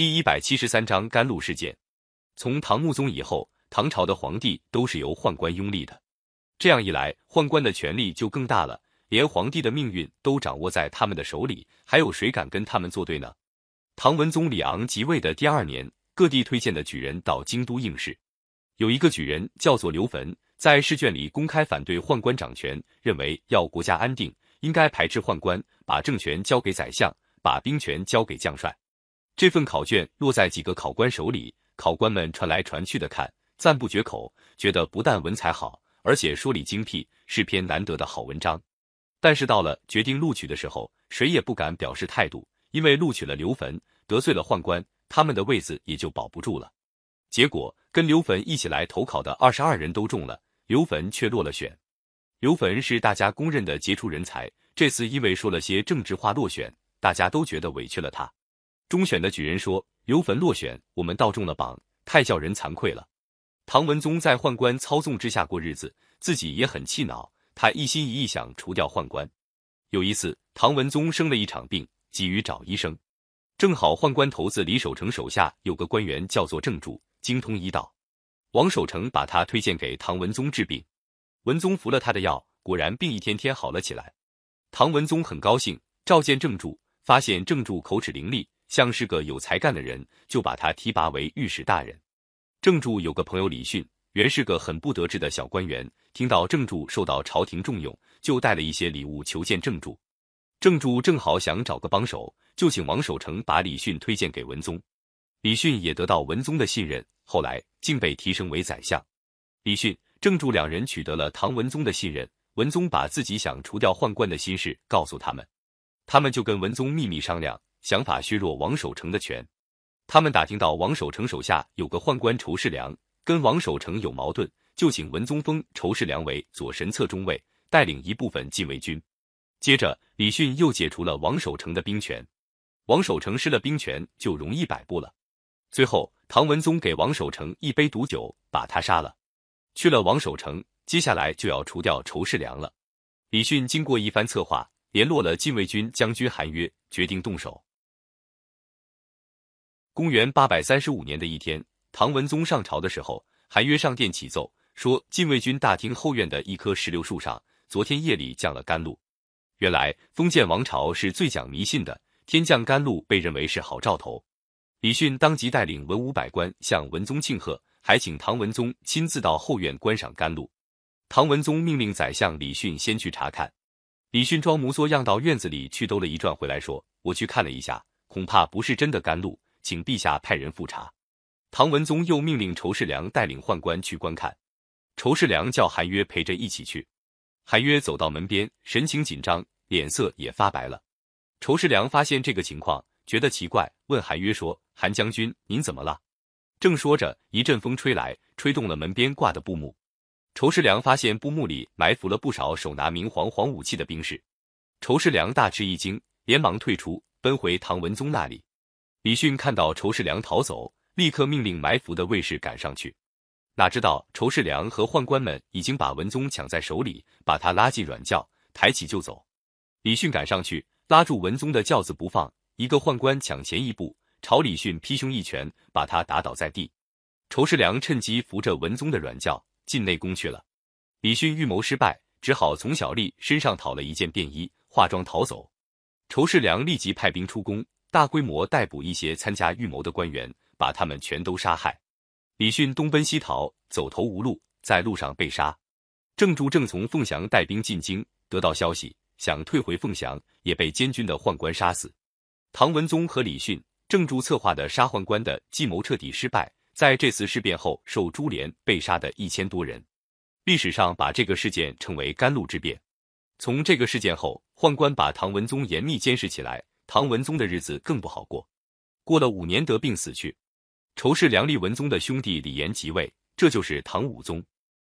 第一百七十三章甘露事件。从唐穆宗以后，唐朝的皇帝都是由宦官拥立的，这样一来，宦官的权力就更大了，连皇帝的命运都掌握在他们的手里，还有谁敢跟他们作对呢？唐文宗李昂即位的第二年，各地推荐的举人到京都应试，有一个举人叫做刘坟，在试卷里公开反对宦官掌权，认为要国家安定，应该排斥宦官，把政权交给宰相。把兵权交给将帅，这份考卷落在几个考官手里，考官们传来传去的看，赞不绝口，觉得不但文采好，而且说理精辟，是篇难得的好文章。但是到了决定录取的时候，谁也不敢表示态度，因为录取了刘坟，得罪了宦官，他们的位子也就保不住了。结果跟刘坟一起来投考的二十二人都中了，刘坟却落了选。刘坟是大家公认的杰出人才，这次因为说了些政治话落选。大家都觉得委屈了他。中选的举人说：“刘坟落选，我们倒中了榜，太叫人惭愧了。”唐文宗在宦官操纵之下过日子，自己也很气恼。他一心一意想除掉宦官。有一次，唐文宗生了一场病，急于找医生。正好宦官头子李守诚手下有个官员叫做郑注，精通医道。王守诚把他推荐给唐文宗治病。文宗服了他的药，果然病一天天好了起来。唐文宗很高兴，召见郑注。发现郑注口齿伶俐，像是个有才干的人，就把他提拔为御史大人。郑注有个朋友李训，原是个很不得志的小官员，听到郑注受到朝廷重用，就带了一些礼物求见郑注。郑注正好想找个帮手，就请王守成把李训推荐给文宗。李训也得到文宗的信任，后来竟被提升为宰相。李训、郑注两人取得了唐文宗的信任，文宗把自己想除掉宦官的心事告诉他们。他们就跟文宗秘密商量，想法削弱王守成的权。他们打听到王守成手下有个宦官仇世良，跟王守成有矛盾，就请文宗封仇世良为左神策中尉，带领一部分禁卫军。接着，李训又解除了王守成的兵权。王守成失了兵权，就容易摆布了。最后，唐文宗给王守成一杯毒酒，把他杀了。去了王守成，接下来就要除掉仇世良了。李训经过一番策划。联络了禁卫军将军韩约，决定动手。公元八百三十五年的一天，唐文宗上朝的时候，韩约上殿启奏说，禁卫军大厅后院的一棵石榴树上，昨天夜里降了甘露。原来封建王朝是最讲迷信的，天降甘露被认为是好兆头。李训当即带领文武百官向文宗庆贺，还请唐文宗亲自到后院观赏甘露。唐文宗命令宰相李训先去查看。李训装模作样到院子里去兜了一转，回来说：“我去看了一下，恐怕不是真的甘露，请陛下派人复查。”唐文宗又命令仇世良带领宦官去观看。仇世良叫韩约陪着一起去。韩约走到门边，神情紧张，脸色也发白了。仇世良发现这个情况，觉得奇怪，问韩约说：“韩将军，您怎么了？”正说着，一阵风吹来，吹动了门边挂的布幕。仇世良发现布幕里埋伏了不少手拿明黄黄武器的兵士，仇世良大吃一惊，连忙退出，奔回唐文宗那里。李训看到仇世良逃走，立刻命令埋伏的卫士赶上去。哪知道仇世良和宦官们已经把文宗抢在手里，把他拉进软轿，抬起就走。李训赶上去拉住文宗的轿子不放，一个宦官抢前一步，朝李训劈胸一拳，把他打倒在地。仇世良趁机扶着文宗的软轿。进内宫去了。李训预谋失败，只好从小丽身上讨了一件便衣，化妆逃走。仇世良立即派兵出宫，大规模逮捕一些参加预谋的官员，把他们全都杀害。李训东奔西逃，走投无路，在路上被杀。郑注正从凤翔带兵进京，得到消息，想退回凤翔，也被监军的宦官杀死。唐文宗和李训、郑注策划的杀宦官的计谋彻底失败。在这次事变后，受株连被杀的一千多人，历史上把这个事件称为甘露之变。从这个事件后，宦官把唐文宗严密监视起来，唐文宗的日子更不好过。过了五年得病死去，仇视梁立文宗的兄弟李炎即位，这就是唐武宗。